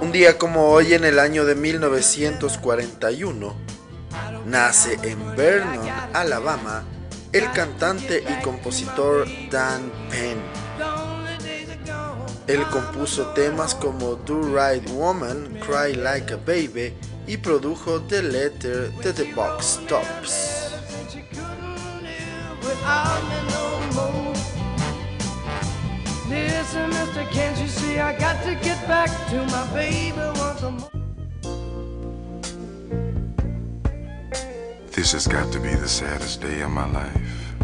Un día como hoy en el año de 1941, nace en Vernon, Alabama, el cantante y compositor Dan Penn. Él compuso temas como Do Right Woman, Cry Like a Baby y produjo The Letter to the Box Tops. Listen, mister, can't you see I got to get back to my baby once more? This has got to be the saddest day of my life.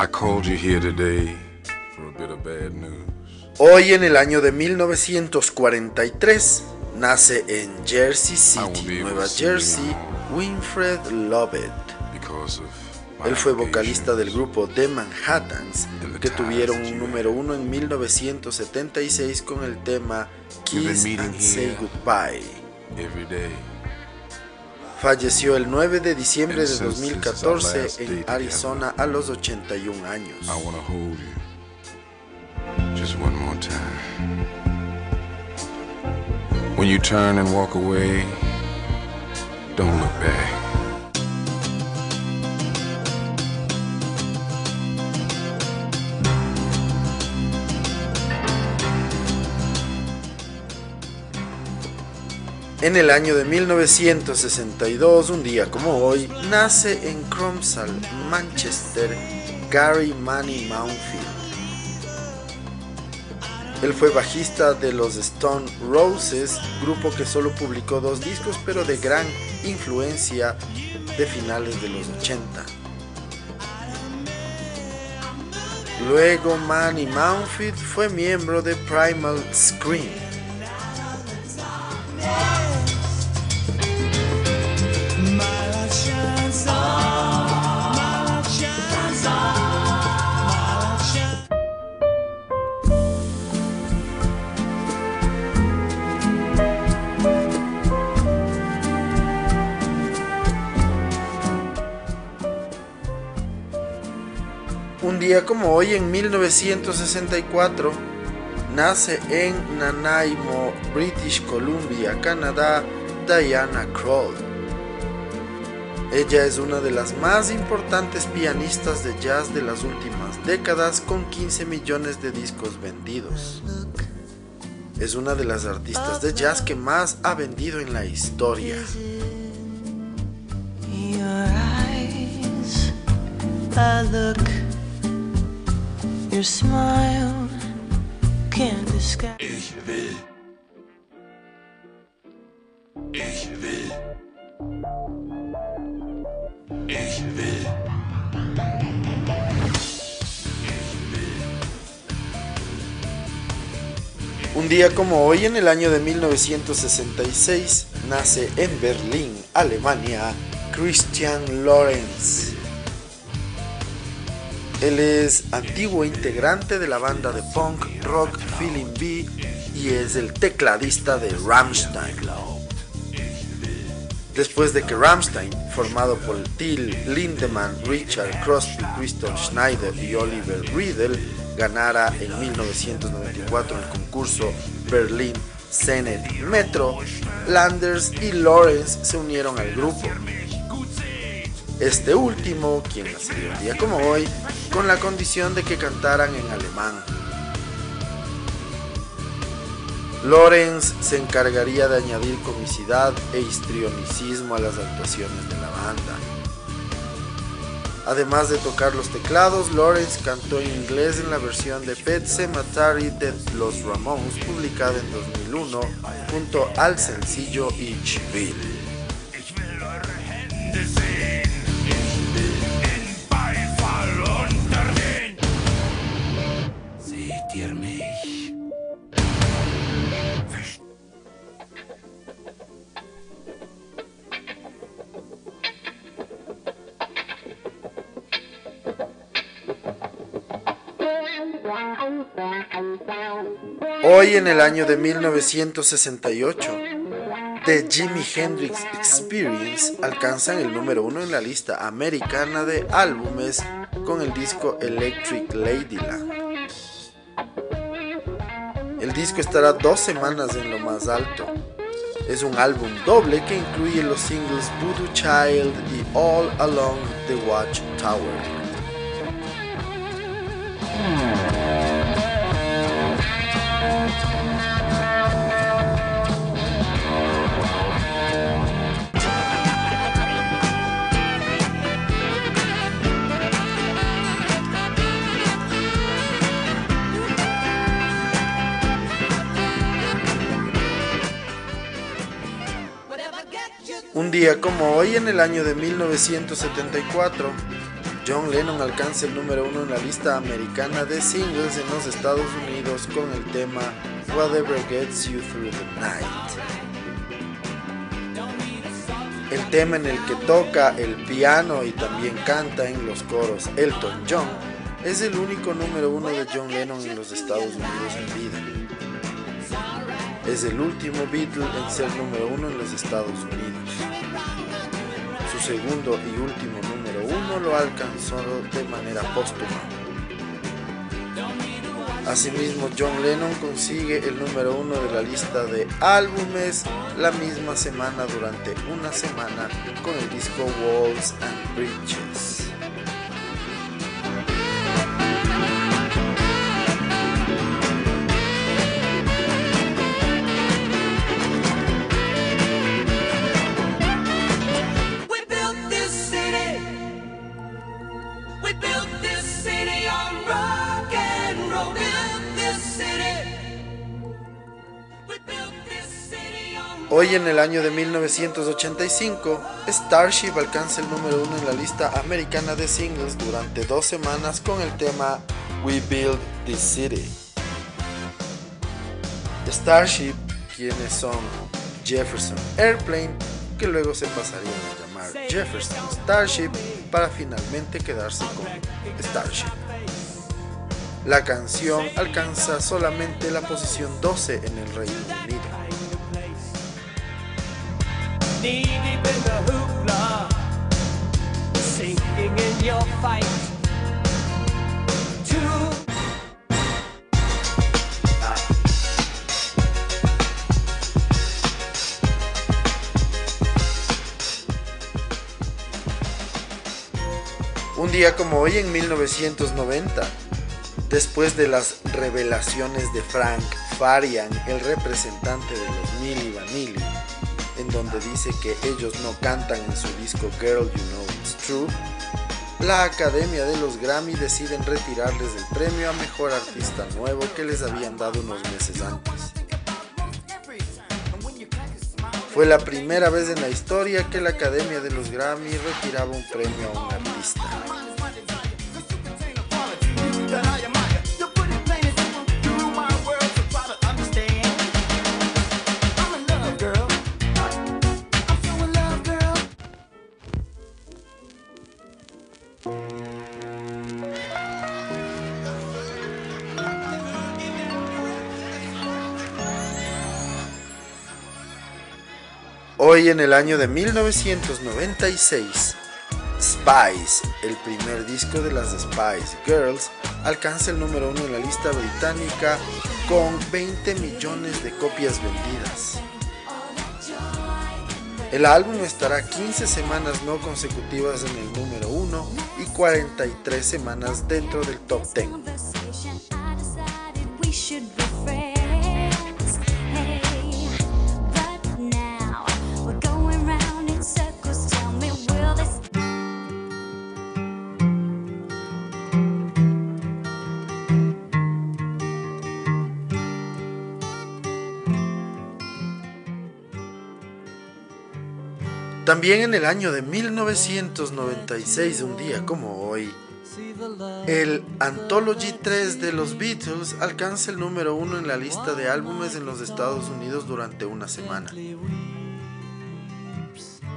I called you here today for a bit of bad news. Hoy en el año de 1943 nace en Jersey City, Nueva Jersey, Winfred Lovett. Él fue vocalista del grupo The Manhattans, que tuvieron un número uno en 1976 con el tema Kiss and Say Goodbye. Falleció el 9 de diciembre de 2014 en Arizona a los 81 años. When you turn and walk away, don't look back. En el año de 1962, un día como hoy, nace en Cromsall, Manchester, Gary Manny Mountfield. Él fue bajista de los Stone Roses, grupo que solo publicó dos discos pero de gran influencia de finales de los 80. Luego Manny Mountfield fue miembro de Primal Scream día como hoy en 1964 nace en Nanaimo, British Columbia, Canadá, Diana Krall. Ella es una de las más importantes pianistas de jazz de las últimas décadas con 15 millones de discos vendidos. Es una de las artistas de jazz que más ha vendido en la historia. Your smile can't disguise. Ich will. Ich will. Ich will. Un día como hoy, en el año de 1966, nace en Berlín, Alemania, Christian Lorenz. Él es antiguo integrante de la banda de punk rock Feeling B y es el tecladista de Rammstein. Después de que Rammstein, formado por Till Lindemann, Richard Crosby, Christoph Schneider y Oliver Riedel, ganara en 1994 el concurso Berlin Senate Metro, Landers y Lawrence se unieron al grupo. Este último, quien nació un día como hoy, con la condición de que cantaran en alemán. Lorenz se encargaría de añadir comicidad e histrionicismo a las actuaciones de la banda. Además de tocar los teclados, Lorenz cantó en inglés en la versión de Pet Cemetery de Los Ramones publicada en 2001 junto al sencillo Ich Hoy en el año de 1968, The Jimi Hendrix Experience alcanzan el número uno en la lista americana de álbumes con el disco Electric Ladyland. El disco estará dos semanas en lo más alto. Es un álbum doble que incluye los singles Voodoo Child y All Along the Watch Un día como hoy, en el año de 1974, John Lennon alcanza el número uno en la lista americana de singles en los Estados Unidos con el tema Whatever Gets You Through the Night. El tema en el que toca el piano y también canta en los coros Elton John es el único número uno de John Lennon en los Estados Unidos en vida. Es el último Beatle en ser número uno en los Estados Unidos. Segundo y último número uno lo alcanzó de manera póstuma. Asimismo, John Lennon consigue el número uno de la lista de álbumes la misma semana durante una semana con el disco Walls and Bridges. Hoy en el año de 1985, Starship alcanza el número uno en la lista americana de singles durante dos semanas con el tema We Build This City. Starship, quienes son Jefferson Airplane, que luego se pasarían a llamar Jefferson Starship para finalmente quedarse con Starship. La canción alcanza solamente la posición 12 en el Reino Unido. Un día como hoy en 1990, después de las revelaciones de Frank Farian, el representante de los Milli Vanilli, donde dice que ellos no cantan en su disco Girl You Know It's True, la Academia de los Grammy deciden retirarles el premio a Mejor Artista Nuevo que les habían dado unos meses antes. Fue la primera vez en la historia que la Academia de los Grammy retiraba un premio a un artista. Hoy en el año de 1996, Spice, el primer disco de las Spice Girls, alcanza el número uno en la lista británica con 20 millones de copias vendidas. El álbum estará 15 semanas no consecutivas en el número 1 y 43 semanas dentro del top 10. También en el año de 1996, un día como hoy, el Anthology 3 de los Beatles alcanza el número uno en la lista de álbumes en los Estados Unidos durante una semana.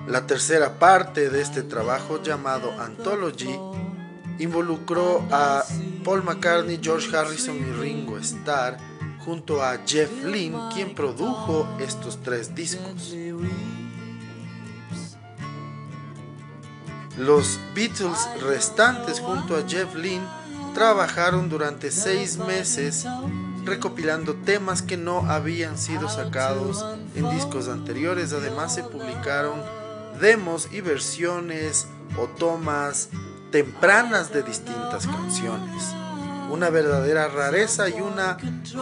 La tercera parte de este trabajo llamado Anthology involucró a Paul McCartney, George Harrison y Ringo Starr junto a Jeff Lynne, quien produjo estos tres discos. Los Beatles restantes junto a Jeff Lynne trabajaron durante seis meses recopilando temas que no habían sido sacados en discos anteriores. Además se publicaron demos y versiones o tomas tempranas de distintas canciones. Una verdadera rareza y una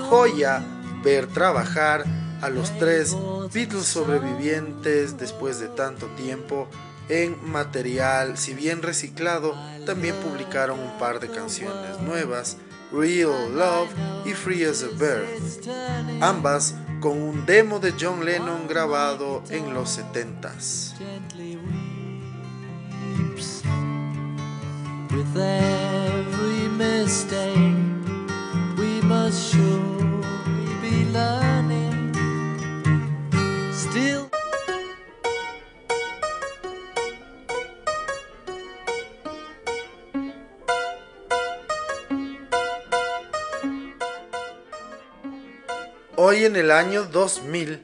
joya ver trabajar a los tres Beatles sobrevivientes después de tanto tiempo en material, si bien reciclado, también publicaron un par de canciones nuevas, Real Love y Free as a Bird, ambas con un demo de John Lennon grabado en los 70s. Hoy en el año 2000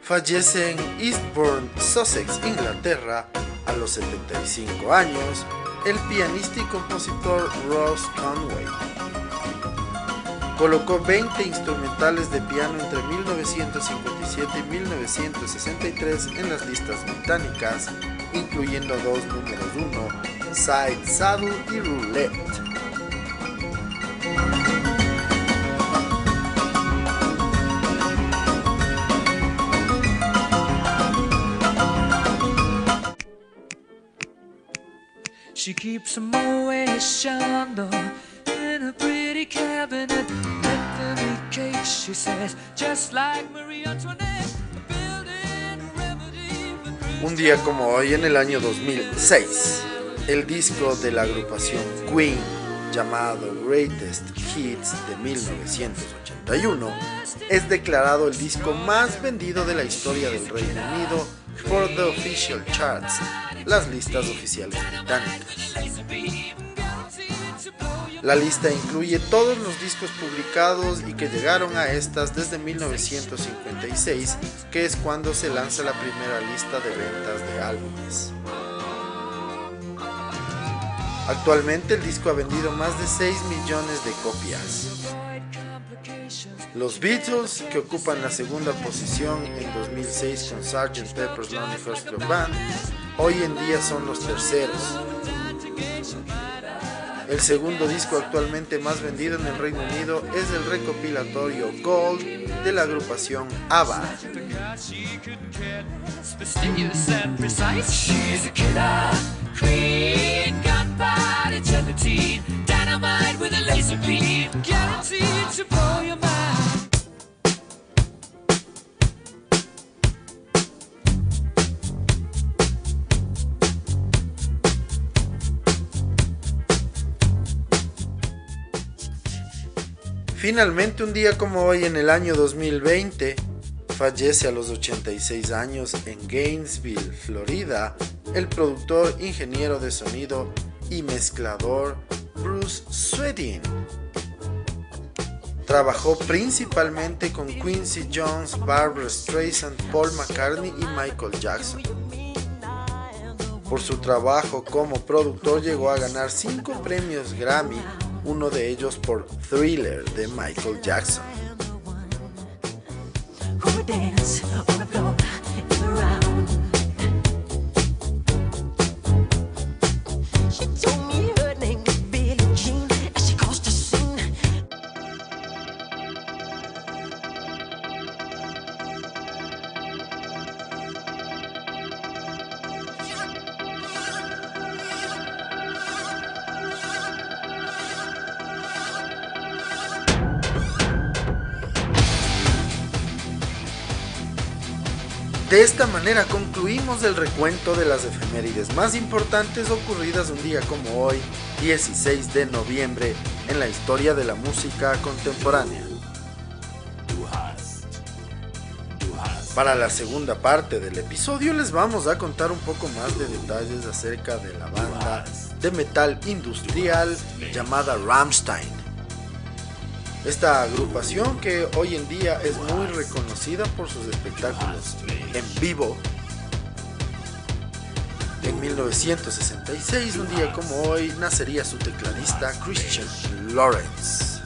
fallece en Eastbourne, Sussex, Inglaterra, a los 75 años, el pianista y compositor Ross Conway. Colocó 20 instrumentales de piano entre 1957 y 1963 en las listas británicas, incluyendo dos números 1, Side Saddle y Roulette. She keeps them shando in a pretty cabinet. Cake, she says, just like Marie Antoinette. Un día como hoy, en el año 2006, el disco de la agrupación Queen, llamado Greatest Hits de 1981, es declarado el disco más vendido de la historia del Reino Unido por The Official Charts las listas oficiales británicas. La lista incluye todos los discos publicados y que llegaron a estas desde 1956, que es cuando se lanza la primera lista de ventas de álbumes. Actualmente el disco ha vendido más de 6 millones de copias. Los Beatles, que ocupan la segunda posición en 2006 con Sgt. Pepper's Lonely Hearts Club Band, hoy en día son los terceros. El segundo disco actualmente más vendido en el Reino Unido es el recopilatorio Gold de la agrupación ABBA. Finalmente, un día como hoy en el año 2020, fallece a los 86 años en Gainesville, Florida, el productor, ingeniero de sonido y mezclador Bruce Swedin. Trabajó principalmente con Quincy Jones, Barbara Streisand, Paul McCartney y Michael Jackson. Por su trabajo como productor llegó a ganar 5 premios Grammy uno de ellos por Thriller de Michael Jackson. Esta manera concluimos el recuento de las efemérides más importantes ocurridas un día como hoy, 16 de noviembre, en la historia de la música contemporánea. Para la segunda parte del episodio les vamos a contar un poco más de detalles acerca de la banda de metal industrial llamada Rammstein. Esta agrupación que hoy en día es muy reconocida por sus espectáculos en vivo. En 1966, un día como hoy, nacería su tecladista Christian Lawrence.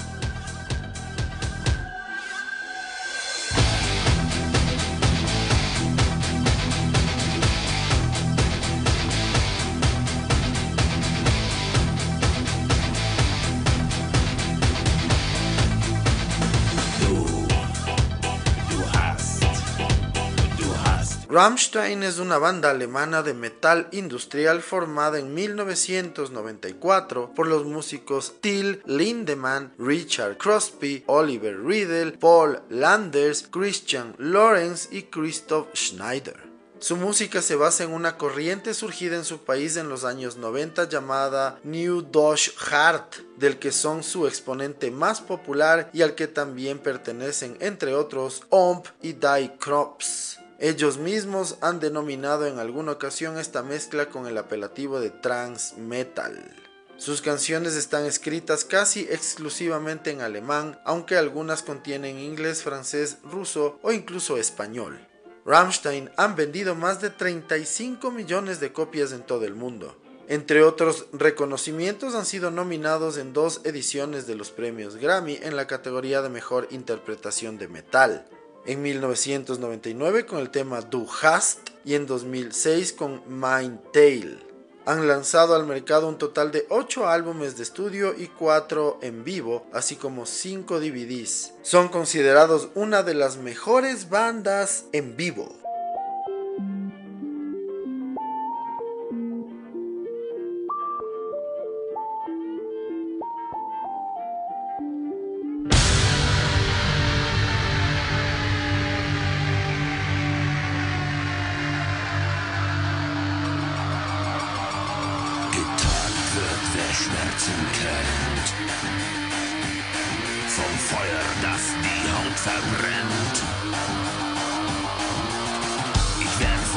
Rammstein es una banda alemana de metal industrial formada en 1994 por los músicos Till Lindemann, Richard Crosby, Oliver Riedel, Paul Landers, Christian Lorenz y Christoph Schneider. Su música se basa en una corriente surgida en su país en los años 90 llamada New Deutsche Hart, del que son su exponente más popular y al que también pertenecen entre otros Omp y Die Krops. Ellos mismos han denominado en alguna ocasión esta mezcla con el apelativo de trans metal. Sus canciones están escritas casi exclusivamente en alemán, aunque algunas contienen inglés, francés, ruso o incluso español. Rammstein han vendido más de 35 millones de copias en todo el mundo. Entre otros reconocimientos han sido nominados en dos ediciones de los premios Grammy en la categoría de Mejor Interpretación de Metal en 1999 con el tema Du Hast y en 2006 con Mind Tale. Han lanzado al mercado un total de 8 álbumes de estudio y 4 en vivo, así como 5 DVDs. Son considerados una de las mejores bandas en vivo.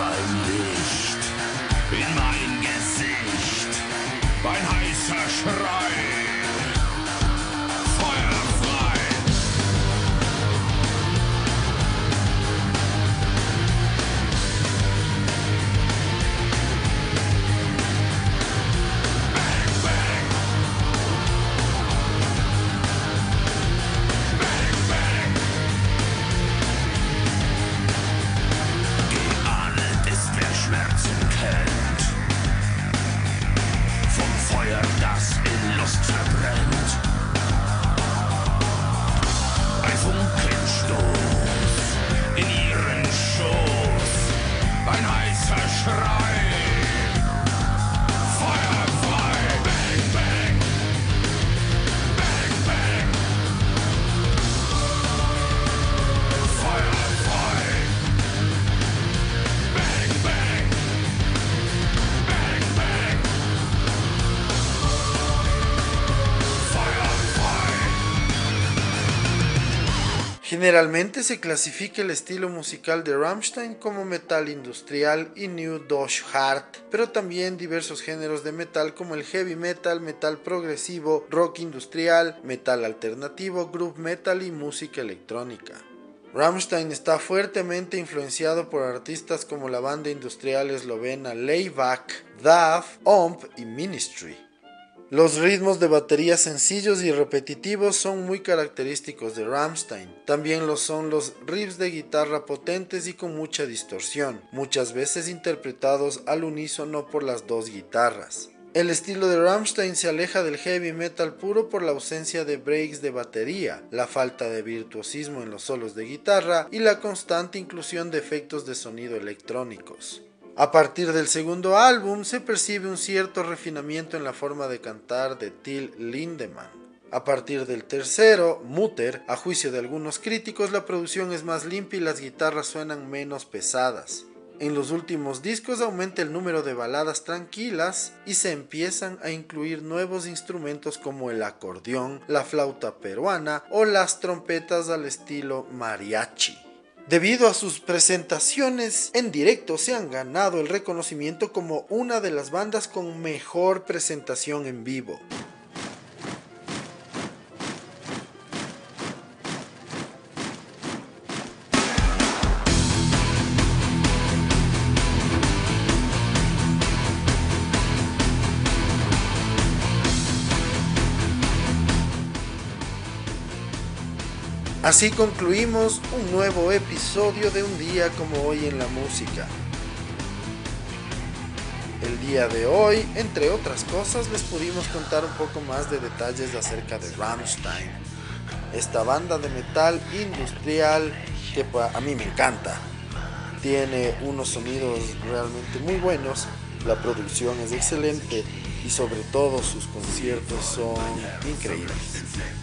sein Licht in mein Gesicht. Ein heißer Schrei. Generalmente se clasifica el estilo musical de Rammstein como metal industrial y New Deutsche Hard, pero también diversos géneros de metal como el heavy metal, metal progresivo, rock industrial, metal alternativo, groove metal y música electrónica. Rammstein está fuertemente influenciado por artistas como la banda industrial eslovena Layback, DAF, OMP y Ministry. Los ritmos de batería sencillos y repetitivos son muy característicos de Rammstein. También lo son los riffs de guitarra potentes y con mucha distorsión, muchas veces interpretados al unísono por las dos guitarras. El estilo de Rammstein se aleja del heavy metal puro por la ausencia de breaks de batería, la falta de virtuosismo en los solos de guitarra y la constante inclusión de efectos de sonido electrónicos. A partir del segundo álbum se percibe un cierto refinamiento en la forma de cantar de Till Lindemann. A partir del tercero, Mutter, a juicio de algunos críticos, la producción es más limpia y las guitarras suenan menos pesadas. En los últimos discos aumenta el número de baladas tranquilas y se empiezan a incluir nuevos instrumentos como el acordeón, la flauta peruana o las trompetas al estilo mariachi. Debido a sus presentaciones en directo se han ganado el reconocimiento como una de las bandas con mejor presentación en vivo. Así concluimos un nuevo episodio de un día como hoy en la música. El día de hoy, entre otras cosas, les pudimos contar un poco más de detalles acerca de Rammstein, esta banda de metal industrial que a mí me encanta. Tiene unos sonidos realmente muy buenos, la producción es excelente y sobre todo sus conciertos son increíbles.